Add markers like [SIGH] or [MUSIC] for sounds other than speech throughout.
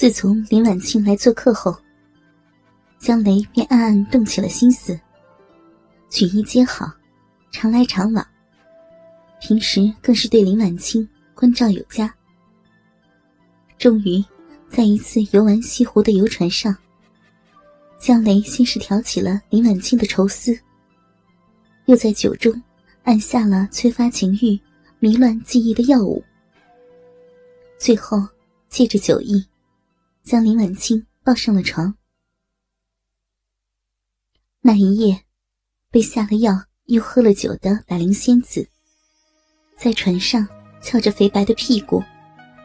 自从林婉清来做客后，江雷便暗暗动起了心思。举一皆好，常来常往。平时更是对林婉清关照有加。终于，在一次游玩西湖的游船上，江雷先是挑起了林婉清的愁思，又在酒中按下了催发情欲、迷乱记忆的药物，最后借着酒意。将林婉清抱上了床。那一夜，被下了药又喝了酒的百灵仙子，在船上翘着肥白的屁股，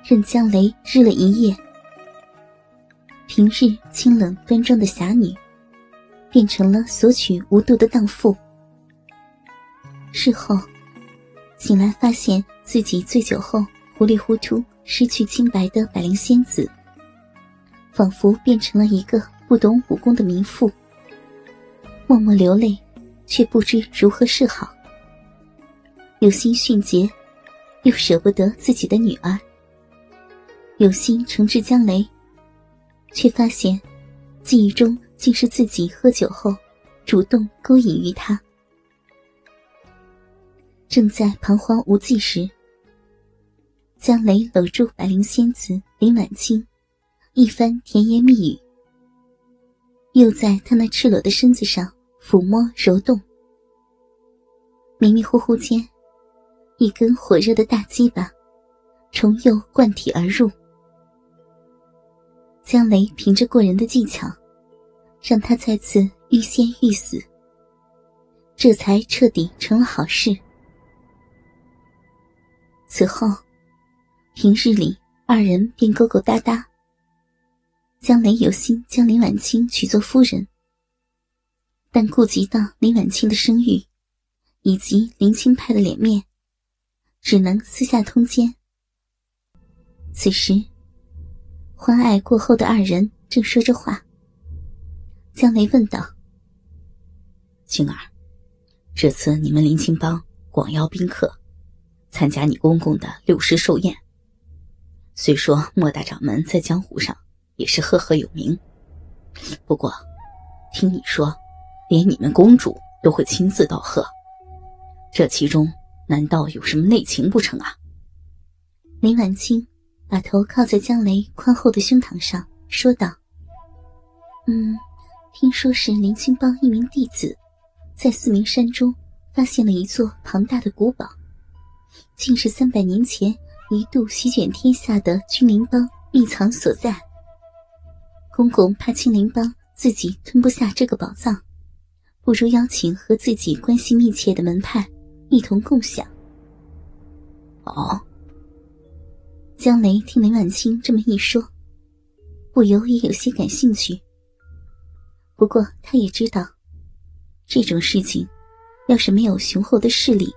任江雷日了一夜。平日清冷端庄的侠女，变成了索取无度的荡妇。事后，醒来发现自己醉酒后糊里糊涂、失去清白的百灵仙子。仿佛变成了一个不懂武功的民妇，默默流泪，却不知如何是好。有心训诫，又舍不得自己的女儿；有心惩治江雷，却发现记忆中竟是自己喝酒后主动勾引于他。正在彷徨无计时，江雷搂住百灵仙子林婉清。一番甜言蜜语，又在他那赤裸的身子上抚摸揉动。迷迷糊糊间，一根火热的大鸡巴重又贯体而入。江雷凭着过人的技巧，让他再次欲仙欲死，这才彻底成了好事。此后，平日里二人便勾勾搭搭。江雷有心将林婉清娶做夫人，但顾及到林婉清的声誉，以及林清派的脸面，只能私下通奸。此时，欢爱过后的二人正说着话，江雷问道：“青儿，这次你们林清帮广邀宾客，参加你公公的六十寿宴。虽说莫大掌门在江湖上……”也是赫赫有名，不过，听你说，连你们公主都会亲自道贺，这其中难道有什么内情不成啊？林婉清把头靠在江雷宽厚的胸膛上，说道：“嗯，听说是林清帮一名弟子，在四明山中发现了一座庞大的古堡，竟是三百年前一度席卷天下的君临帮秘藏所在。”公公怕青灵帮自己吞不下这个宝藏，不如邀请和自己关系密切的门派一同共享。哦，江雷听林婉清这么一说，不由也有些感兴趣。不过他也知道，这种事情要是没有雄厚的势力，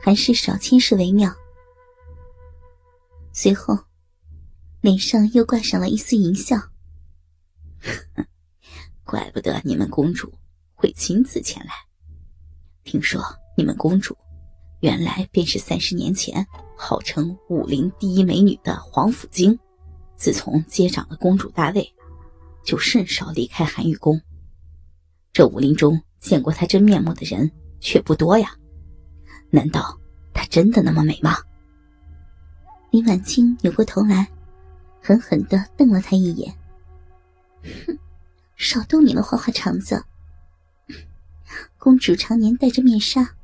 还是少牵涉为妙。随后，脸上又挂上了一丝淫笑。[LAUGHS] 怪不得你们公主会亲自前来。听说你们公主原来便是三十年前号称武林第一美女的黄甫京，自从接掌了公主大位，就甚少离开寒玉宫。这武林中见过她真面目的人却不多呀。难道她真的那么美吗？林婉清扭过头来，狠狠的瞪了他一眼。哼，少动你的花花肠子！公主常年戴着面纱，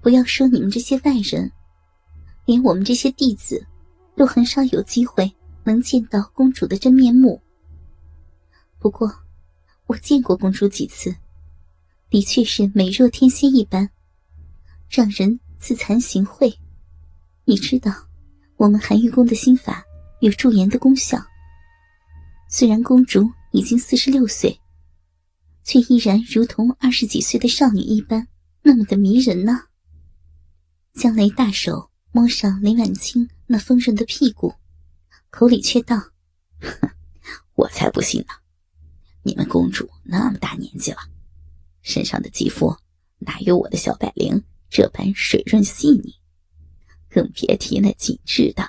不要说你们这些外人，连我们这些弟子，都很少有机会能见到公主的真面目。不过，我见过公主几次，的确是美若天仙一般，让人自惭形秽。你知道，我们寒玉宫的心法有驻颜的功效。虽然公主已经四十六岁，却依然如同二十几岁的少女一般，那么的迷人呢。江雷大手摸上林婉清那丰润的屁股，口里却道：“ [LAUGHS] 我才不信呢！你们公主那么大年纪了，身上的肌肤哪有我的小百灵这般水润细腻？更别提那紧致的。”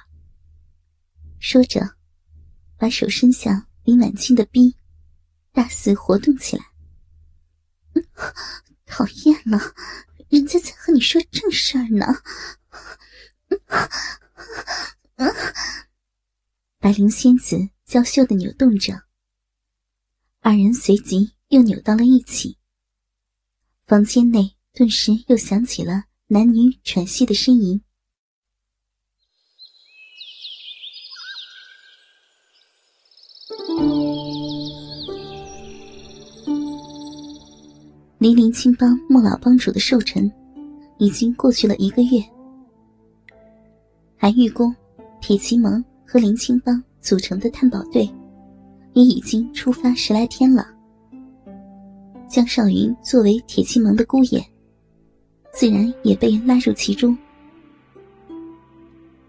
说着。把手伸向林婉清的逼，大肆活动起来。[LAUGHS] 讨厌了，人家在和你说正事儿呢。白灵仙子娇羞的扭动着，二人随即又扭到了一起。房间内顿时又响起了男女喘息的呻吟。离林青帮莫老帮主的寿辰，已经过去了一个月。韩玉公、铁骑盟和林青帮组成的探宝队，也已经出发十来天了。江少云作为铁骑盟的姑爷，自然也被拉入其中。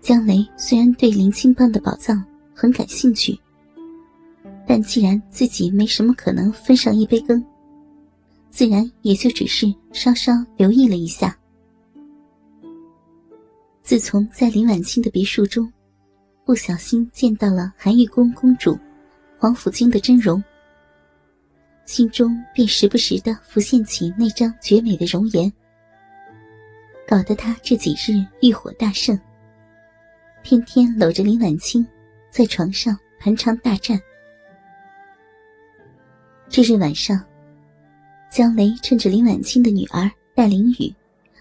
江雷虽然对林青帮的宝藏很感兴趣，但既然自己没什么可能分上一杯羹。自然也就只是稍稍留意了一下。自从在林婉清的别墅中，不小心见到了韩玉宫公主黄甫京的真容，心中便时不时的浮现起那张绝美的容颜，搞得他这几日欲火大盛，天天搂着林婉清，在床上盘肠大战。这日晚上。江雷趁着林婉清的女儿戴玲雨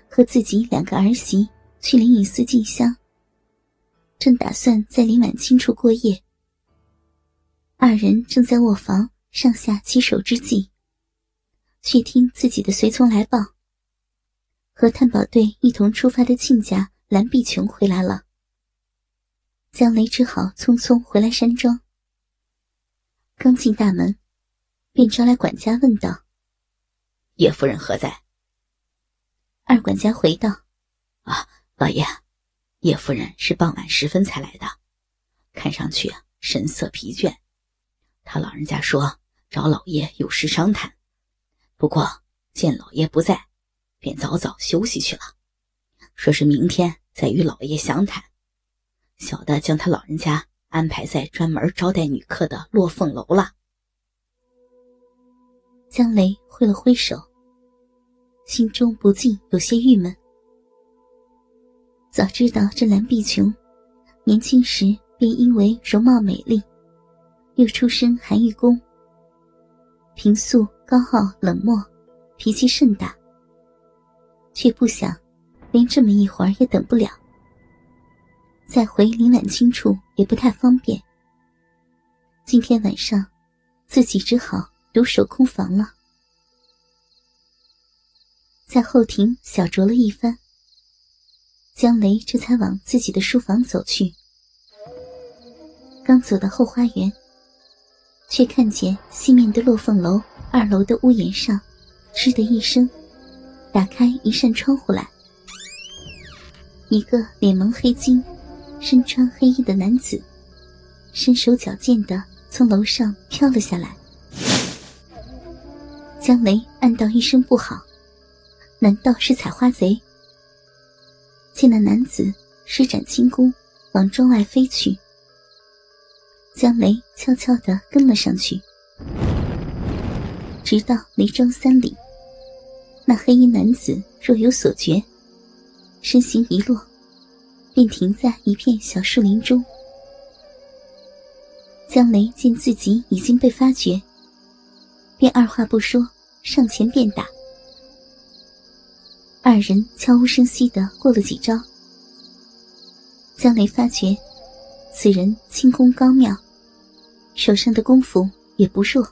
和自己两个儿媳去灵隐寺进香，正打算在林婉清处过夜。二人正在卧房上下其手之际，却听自己的随从来报：和探宝队一同出发的亲家蓝碧琼回来了。江雷只好匆匆回来山庄。刚进大门，便招来管家问道。叶夫人何在？二管家回道：“啊，老爷，叶夫人是傍晚时分才来的，看上去神色疲倦。他老人家说找老爷有事商谈，不过见老爷不在，便早早休息去了。说是明天再与老爷详谈。小的将他老人家安排在专门招待女客的落凤楼了。”江雷挥了挥手。心中不禁有些郁闷。早知道这蓝碧琼，年轻时便因为容貌美丽，又出身寒玉宫，平素高傲冷漠，脾气甚大。却不想，连这么一会儿也等不了。再回林婉清处也不太方便。今天晚上，自己只好独守空房了。在后庭小酌了一番，江雷这才往自己的书房走去。刚走到后花园，却看见西面的落凤楼二楼的屋檐上，吱的一声，打开一扇窗户来。一个脸蒙黑巾、身穿黑衣的男子，身手矫健的从楼上飘了下来。江雷暗道一声不好。难道是采花贼？见那男子施展轻功往庄外飞去，江雷悄悄地跟了上去，直到离庄三里，那黑衣男子若有所觉，身形一落，便停在一片小树林中。江雷见自己已经被发觉，便二话不说，上前便打。二人悄无声息的过了几招，姜雷发觉此人轻功高妙，手上的功夫也不弱。